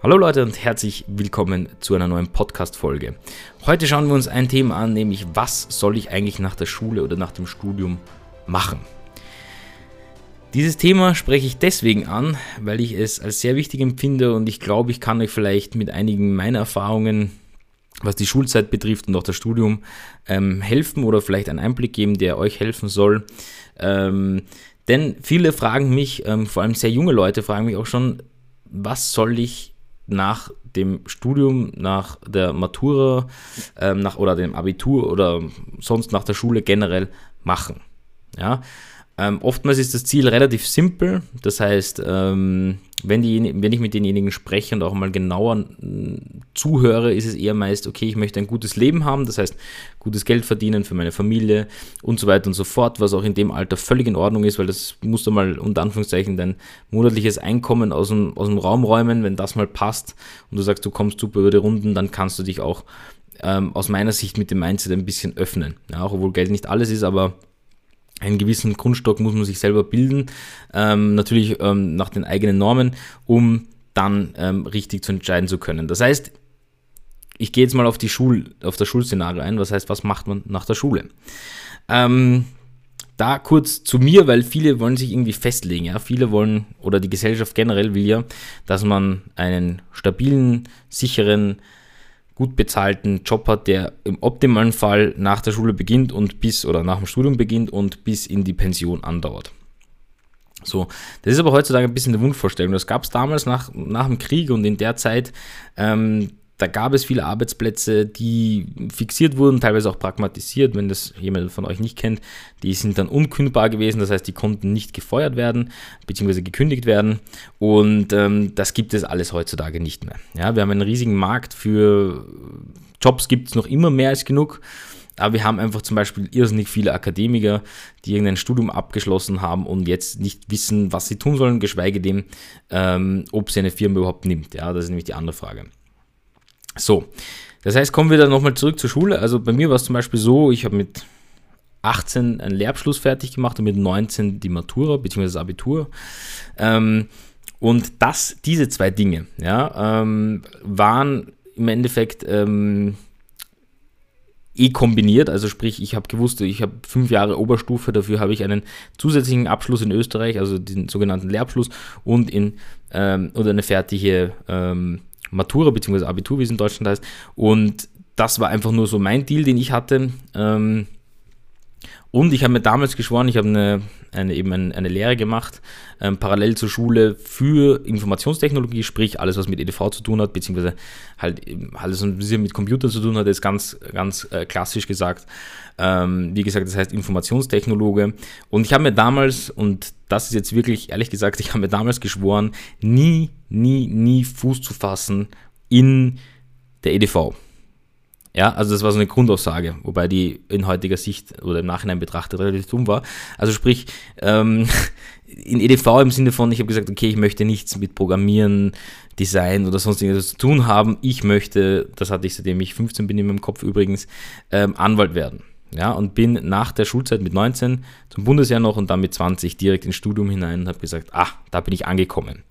Hallo Leute und herzlich willkommen zu einer neuen Podcast-Folge. Heute schauen wir uns ein Thema an, nämlich was soll ich eigentlich nach der Schule oder nach dem Studium machen? Dieses Thema spreche ich deswegen an, weil ich es als sehr wichtig empfinde und ich glaube, ich kann euch vielleicht mit einigen meiner Erfahrungen, was die Schulzeit betrifft und auch das Studium, ähm, helfen oder vielleicht einen Einblick geben, der euch helfen soll. Ähm, denn viele fragen mich, ähm, vor allem sehr junge Leute fragen mich auch schon, was soll ich nach dem Studium, nach der Matura ähm, nach, oder dem Abitur oder sonst nach der Schule generell machen. Ja? Ähm, oftmals ist das Ziel relativ simpel. Das heißt, ähm, wenn, die, wenn ich mit denjenigen spreche und auch mal genauer äh, zuhöre, ist es eher meist, okay, ich möchte ein gutes Leben haben, das heißt, gutes Geld verdienen für meine Familie und so weiter und so fort, was auch in dem Alter völlig in Ordnung ist, weil das musst du mal unter Anführungszeichen dein monatliches Einkommen aus dem, aus dem Raum räumen, wenn das mal passt und du sagst, du kommst super über die Runden, dann kannst du dich auch ähm, aus meiner Sicht mit dem Mindset ein bisschen öffnen. Ja, auch obwohl Geld nicht alles ist, aber einen gewissen Grundstock muss man sich selber bilden, ähm, natürlich ähm, nach den eigenen Normen, um dann ähm, richtig zu entscheiden zu können. Das heißt, ich gehe jetzt mal auf, die Schul, auf das Schulszenario ein. Was heißt, was macht man nach der Schule? Ähm, da kurz zu mir, weil viele wollen sich irgendwie festlegen. Ja? Viele wollen, oder die Gesellschaft generell will ja, dass man einen stabilen, sicheren, gut bezahlten Job hat, der im optimalen Fall nach der Schule beginnt und bis oder nach dem Studium beginnt und bis in die Pension andauert. So, das ist aber heutzutage ein bisschen eine Wunschvorstellung. Das gab es damals nach, nach dem Krieg und in der Zeit ähm, da gab es viele Arbeitsplätze, die fixiert wurden, teilweise auch pragmatisiert, wenn das jemand von euch nicht kennt. Die sind dann unkündbar gewesen, das heißt, die konnten nicht gefeuert werden, beziehungsweise gekündigt werden. Und ähm, das gibt es alles heutzutage nicht mehr. Ja, wir haben einen riesigen Markt für Jobs, gibt es noch immer mehr als genug. Aber wir haben einfach zum Beispiel irrsinnig viele Akademiker, die irgendein Studium abgeschlossen haben und jetzt nicht wissen, was sie tun sollen, geschweige denn, ähm, ob sie eine Firma überhaupt nimmt. Ja, das ist nämlich die andere Frage. So, das heißt, kommen wir dann nochmal zurück zur Schule. Also bei mir war es zum Beispiel so, ich habe mit 18 einen Lehrabschluss fertig gemacht und mit 19 die Matura bzw. das Abitur. Ähm, und das, diese zwei Dinge, ja, ähm, waren im Endeffekt ähm, eh kombiniert. Also sprich, ich habe gewusst, ich habe fünf Jahre Oberstufe, dafür habe ich einen zusätzlichen Abschluss in Österreich, also den sogenannten Lehrabschluss und in ähm, oder eine fertige ähm, Matura bzw. Abitur, wie es in Deutschland heißt. Und das war einfach nur so mein Deal, den ich hatte. Ähm, und ich habe mir damals geschworen, ich habe eine, eine, eben eine, eine Lehre gemacht, ähm, parallel zur Schule für Informationstechnologie, sprich alles, was mit EDV zu tun hat, beziehungsweise halt alles, was ein bisschen mit Computern zu tun hat, ist ganz, ganz äh, klassisch gesagt. Ähm, wie gesagt, das heißt Informationstechnologe. Und ich habe mir damals, und das ist jetzt wirklich, ehrlich gesagt, ich habe mir damals geschworen, nie, nie, nie Fuß zu fassen in der EDV. Ja, also das war so eine Grundaussage, wobei die in heutiger Sicht oder im Nachhinein betrachtet relativ dumm war. Also sprich, ähm, in EDV im Sinne von, ich habe gesagt, okay, ich möchte nichts mit Programmieren, Design oder sonst irgendwas zu tun haben. Ich möchte, das hatte ich seitdem ich 15 bin in meinem Kopf übrigens, ähm, Anwalt werden. Ja, und bin nach der Schulzeit mit 19 zum Bundesjahr noch und dann mit 20 direkt ins Studium hinein und habe gesagt, ah, da bin ich angekommen.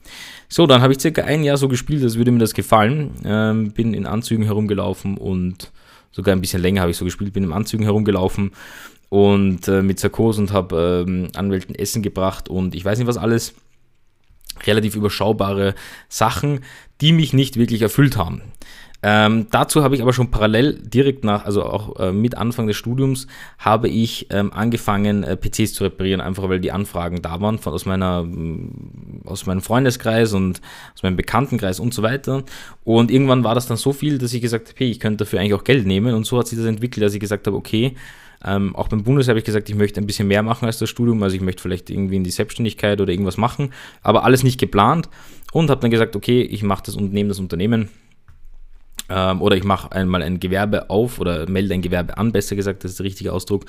So, dann habe ich circa ein Jahr so gespielt, als würde mir das gefallen. Ähm, bin in Anzügen herumgelaufen und sogar ein bisschen länger habe ich so gespielt, bin in Anzügen herumgelaufen und äh, mit Sarkos und habe ähm, Anwälten Essen gebracht und ich weiß nicht was alles. Relativ überschaubare Sachen, die mich nicht wirklich erfüllt haben. Ähm, dazu habe ich aber schon parallel direkt nach, also auch äh, mit Anfang des Studiums, habe ich ähm, angefangen, äh, PCs zu reparieren, einfach weil die Anfragen da waren von, aus, meiner, mm, aus meinem Freundeskreis und aus meinem Bekanntenkreis und so weiter. Und irgendwann war das dann so viel, dass ich gesagt habe, hey, ich könnte dafür eigentlich auch Geld nehmen. Und so hat sich das entwickelt, dass ich gesagt habe, okay, ähm, auch beim Bundes habe ich gesagt, ich möchte ein bisschen mehr machen als das Studium, also ich möchte vielleicht irgendwie in die Selbstständigkeit oder irgendwas machen, aber alles nicht geplant und habe dann gesagt, okay, ich mache das und nehme das Unternehmen ähm, oder ich mache einmal ein Gewerbe auf oder melde ein Gewerbe an, besser gesagt, das ist der richtige Ausdruck,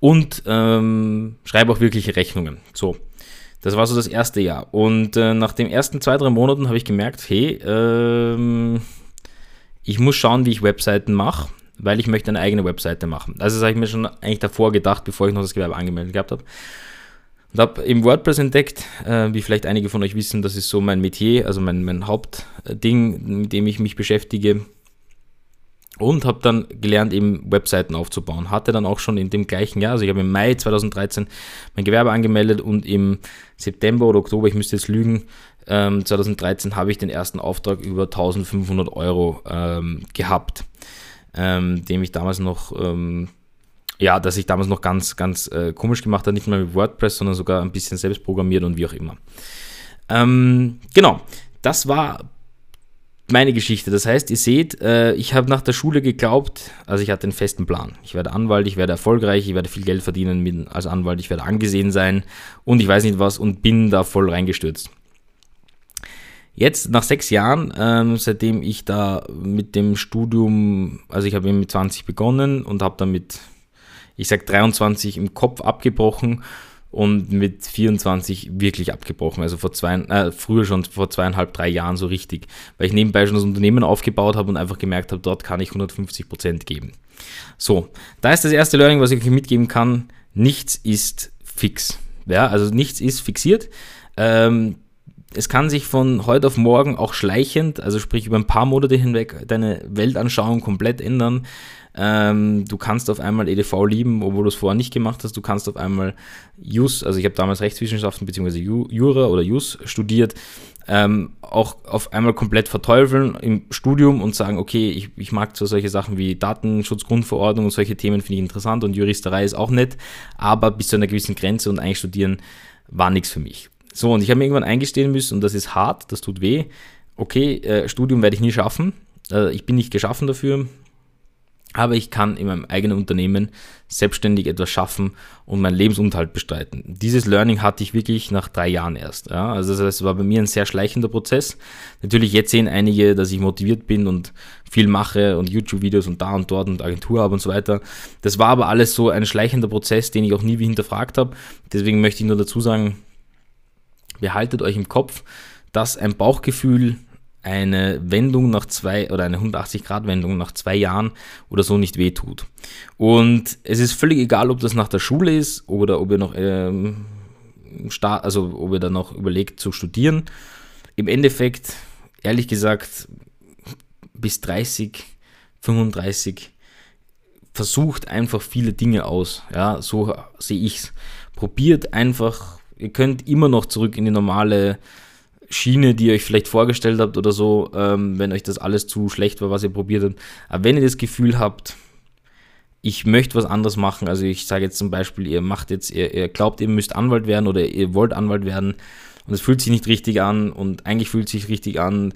und ähm, schreibe auch wirkliche Rechnungen. So, das war so das erste Jahr. Und äh, nach den ersten zwei, drei Monaten habe ich gemerkt, hey, ähm, ich muss schauen, wie ich Webseiten mache, weil ich möchte eine eigene Webseite machen. Also das habe ich mir schon eigentlich davor gedacht, bevor ich noch das Gewerbe angemeldet gehabt habe. Und habe eben WordPress entdeckt, äh, wie vielleicht einige von euch wissen, das ist so mein Metier, also mein, mein Hauptding, mit dem ich mich beschäftige. Und habe dann gelernt, eben Webseiten aufzubauen. Hatte dann auch schon in dem gleichen Jahr, also ich habe im Mai 2013 mein Gewerbe angemeldet und im September oder Oktober, ich müsste jetzt lügen, ähm, 2013 habe ich den ersten Auftrag über 1500 Euro ähm, gehabt, ähm, dem ich damals noch ähm, ja, dass ich damals noch ganz, ganz äh, komisch gemacht habe, nicht mal mit WordPress, sondern sogar ein bisschen selbst programmiert und wie auch immer. Ähm, genau, das war meine Geschichte. Das heißt, ihr seht, äh, ich habe nach der Schule geglaubt, also ich hatte einen festen Plan. Ich werde Anwalt, ich werde erfolgreich, ich werde viel Geld verdienen als Anwalt, ich werde angesehen sein und ich weiß nicht was und bin da voll reingestürzt. Jetzt, nach sechs Jahren, ähm, seitdem ich da mit dem Studium, also ich habe mit 20 begonnen und habe dann mit ich sage 23 im Kopf abgebrochen und mit 24 wirklich abgebrochen. Also vor zwei, äh, früher schon vor zweieinhalb, drei Jahren so richtig, weil ich nebenbei schon das Unternehmen aufgebaut habe und einfach gemerkt habe, dort kann ich 150 Prozent geben. So, da ist das erste Learning, was ich euch mitgeben kann. Nichts ist fix. Ja, also nichts ist fixiert. Ähm, es kann sich von heute auf morgen auch schleichend, also sprich über ein paar Monate hinweg, deine Weltanschauung komplett ändern. Ähm, du kannst auf einmal EDV lieben, obwohl du es vorher nicht gemacht hast. Du kannst auf einmal Jus, also ich habe damals Rechtswissenschaften bzw. Jura oder Jus studiert, ähm, auch auf einmal komplett verteufeln im Studium und sagen, okay, ich, ich mag zwar solche Sachen wie Datenschutzgrundverordnung und solche Themen finde ich interessant und Juristerei ist auch nett, aber bis zu einer gewissen Grenze und eigentlich studieren war nichts für mich. So, und ich habe mir irgendwann eingestehen müssen, und das ist hart, das tut weh. Okay, äh, Studium werde ich nie schaffen. Äh, ich bin nicht geschaffen dafür aber ich kann in meinem eigenen Unternehmen selbstständig etwas schaffen und meinen Lebensunterhalt bestreiten. Dieses Learning hatte ich wirklich nach drei Jahren erst. Ja. Also das war bei mir ein sehr schleichender Prozess. Natürlich jetzt sehen einige, dass ich motiviert bin und viel mache und YouTube-Videos und da und dort und Agentur habe und so weiter. Das war aber alles so ein schleichender Prozess, den ich auch nie hinterfragt habe. Deswegen möchte ich nur dazu sagen, behaltet euch im Kopf, dass ein Bauchgefühl eine Wendung nach zwei oder eine 180-Grad-Wendung nach zwei Jahren oder so nicht wehtut. Und es ist völlig egal, ob das nach der Schule ist oder ob ihr noch ähm, start, also ob ihr dann noch überlegt zu studieren. Im Endeffekt, ehrlich gesagt, bis 30, 35 versucht einfach viele Dinge aus. Ja, so sehe ich's. Probiert einfach. Ihr könnt immer noch zurück in die normale Schiene, die ihr euch vielleicht vorgestellt habt oder so, ähm, wenn euch das alles zu schlecht war, was ihr probiert habt. Aber wenn ihr das Gefühl habt, ich möchte was anderes machen, also ich sage jetzt zum Beispiel, ihr macht jetzt, ihr, ihr glaubt, ihr müsst Anwalt werden oder ihr wollt Anwalt werden und es fühlt sich nicht richtig an und eigentlich fühlt sich richtig an,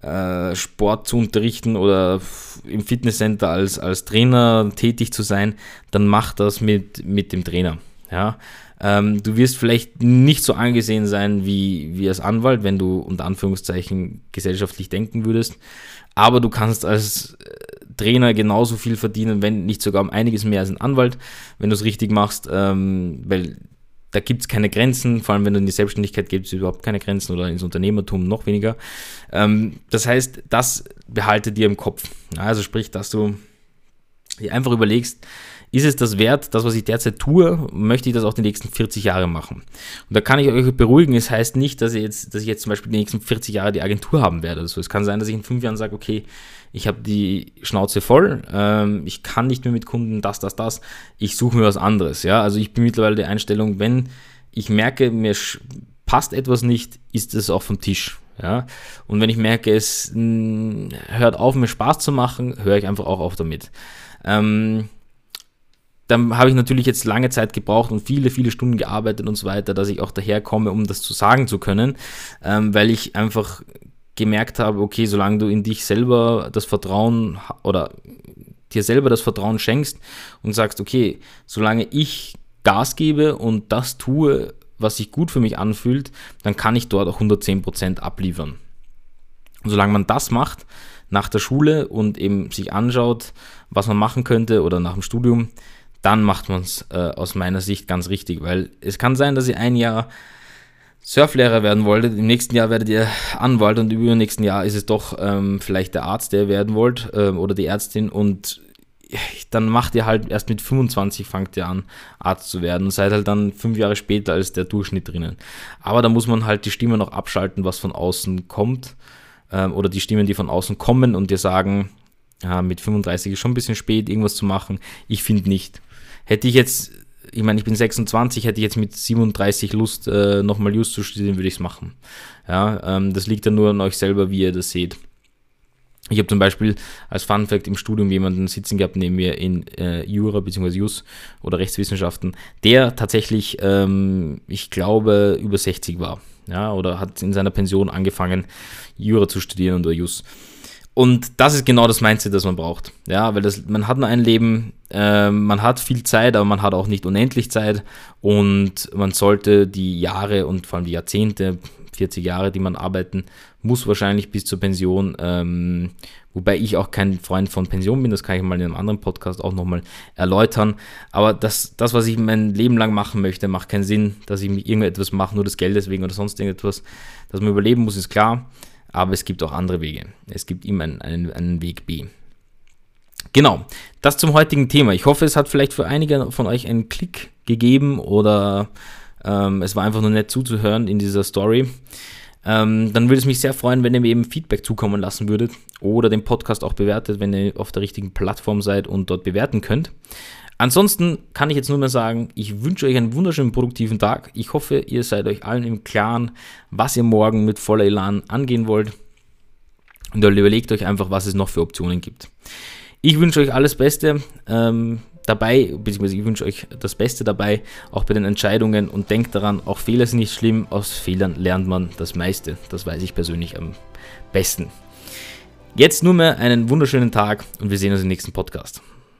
äh, Sport zu unterrichten oder im Fitnesscenter als, als Trainer tätig zu sein, dann macht das mit, mit dem Trainer. Ja, ähm, du wirst vielleicht nicht so angesehen sein wie, wie als Anwalt, wenn du unter Anführungszeichen gesellschaftlich denken würdest. Aber du kannst als äh, Trainer genauso viel verdienen, wenn nicht sogar um einiges mehr als ein Anwalt, wenn du es richtig machst, ähm, weil da gibt es keine Grenzen, vor allem wenn du in die Selbstständigkeit gibt es überhaupt keine Grenzen oder ins Unternehmertum noch weniger. Ähm, das heißt, das behalte dir im Kopf. Also sprich, dass du dir einfach überlegst, ist es das wert, das, was ich derzeit tue, möchte ich das auch die nächsten 40 Jahre machen? Und da kann ich euch beruhigen, es heißt nicht, dass ich jetzt, dass ich jetzt zum Beispiel die nächsten 40 Jahre die Agentur haben werde. Also es kann sein, dass ich in fünf Jahren sage, okay, ich habe die Schnauze voll, ähm, ich kann nicht mehr mit Kunden das, das, das, ich suche mir was anderes. Ja? Also ich bin mittlerweile der Einstellung, wenn ich merke, mir passt etwas nicht, ist es auch vom Tisch. Ja? Und wenn ich merke, es mh, hört auf, mir Spaß zu machen, höre ich einfach auch auf damit. Ähm, dann habe ich natürlich jetzt lange Zeit gebraucht und viele, viele Stunden gearbeitet und so weiter, dass ich auch daherkomme, um das zu sagen zu können, ähm, weil ich einfach gemerkt habe, okay, solange du in dich selber das Vertrauen oder dir selber das Vertrauen schenkst und sagst, okay, solange ich Gas gebe und das tue, was sich gut für mich anfühlt, dann kann ich dort auch 110% abliefern. Und solange man das macht, nach der Schule und eben sich anschaut, was man machen könnte oder nach dem Studium, dann macht man es äh, aus meiner Sicht ganz richtig, weil es kann sein, dass ihr ein Jahr Surflehrer werden wolltet, im nächsten Jahr werdet ihr Anwalt und im übernächsten Jahr ist es doch ähm, vielleicht der Arzt, der ihr werden wollt ähm, oder die Ärztin und dann macht ihr halt erst mit 25 fangt ihr an, Arzt zu werden und seid halt dann fünf Jahre später als der Durchschnitt drinnen. Aber da muss man halt die Stimme noch abschalten, was von außen kommt ähm, oder die Stimmen, die von außen kommen und dir sagen, ja, mit 35 ist schon ein bisschen spät, irgendwas zu machen. Ich finde nicht. Hätte ich jetzt, ich meine, ich bin 26, hätte ich jetzt mit 37 Lust, äh, nochmal Just zu studieren, würde ich es machen. Ja, ähm, das liegt ja nur an euch selber, wie ihr das seht. Ich habe zum Beispiel als Fun Fact im Studium jemanden sitzen gehabt neben mir in äh, Jura bzw. Jus oder Rechtswissenschaften, der tatsächlich, ähm, ich glaube, über 60 war. Ja, oder hat in seiner Pension angefangen, Jura zu studieren oder Jus. Und das ist genau das Mindset, das man braucht. Ja, weil das, man hat nur ein Leben, äh, man hat viel Zeit, aber man hat auch nicht unendlich Zeit und man sollte die Jahre und vor allem die Jahrzehnte 40 Jahre, die man arbeiten muss, wahrscheinlich bis zur Pension. Ähm, wobei ich auch kein Freund von Pension bin, das kann ich mal in einem anderen Podcast auch nochmal erläutern. Aber das, das, was ich mein Leben lang machen möchte, macht keinen Sinn, dass ich irgendetwas mache, nur das Geld deswegen oder sonst irgendetwas. Dass man überleben muss, ist klar. Aber es gibt auch andere Wege. Es gibt immer einen, einen, einen Weg B. Genau, das zum heutigen Thema. Ich hoffe, es hat vielleicht für einige von euch einen Klick gegeben oder ähm, es war einfach nur nett zuzuhören in dieser Story. Ähm, dann würde es mich sehr freuen, wenn ihr mir eben Feedback zukommen lassen würdet oder den Podcast auch bewertet, wenn ihr auf der richtigen Plattform seid und dort bewerten könnt. Ansonsten kann ich jetzt nur mehr sagen, ich wünsche euch einen wunderschönen produktiven Tag. Ich hoffe, ihr seid euch allen im Klaren, was ihr morgen mit voller Elan angehen wollt. Und überlegt euch einfach, was es noch für Optionen gibt. Ich wünsche euch alles Beste. Ähm, dabei, beziehungsweise ich wünsche euch das Beste dabei, auch bei den Entscheidungen und denkt daran, auch Fehler sind nicht schlimm, aus Fehlern lernt man das meiste. Das weiß ich persönlich am besten. Jetzt nur mehr einen wunderschönen Tag und wir sehen uns im nächsten Podcast.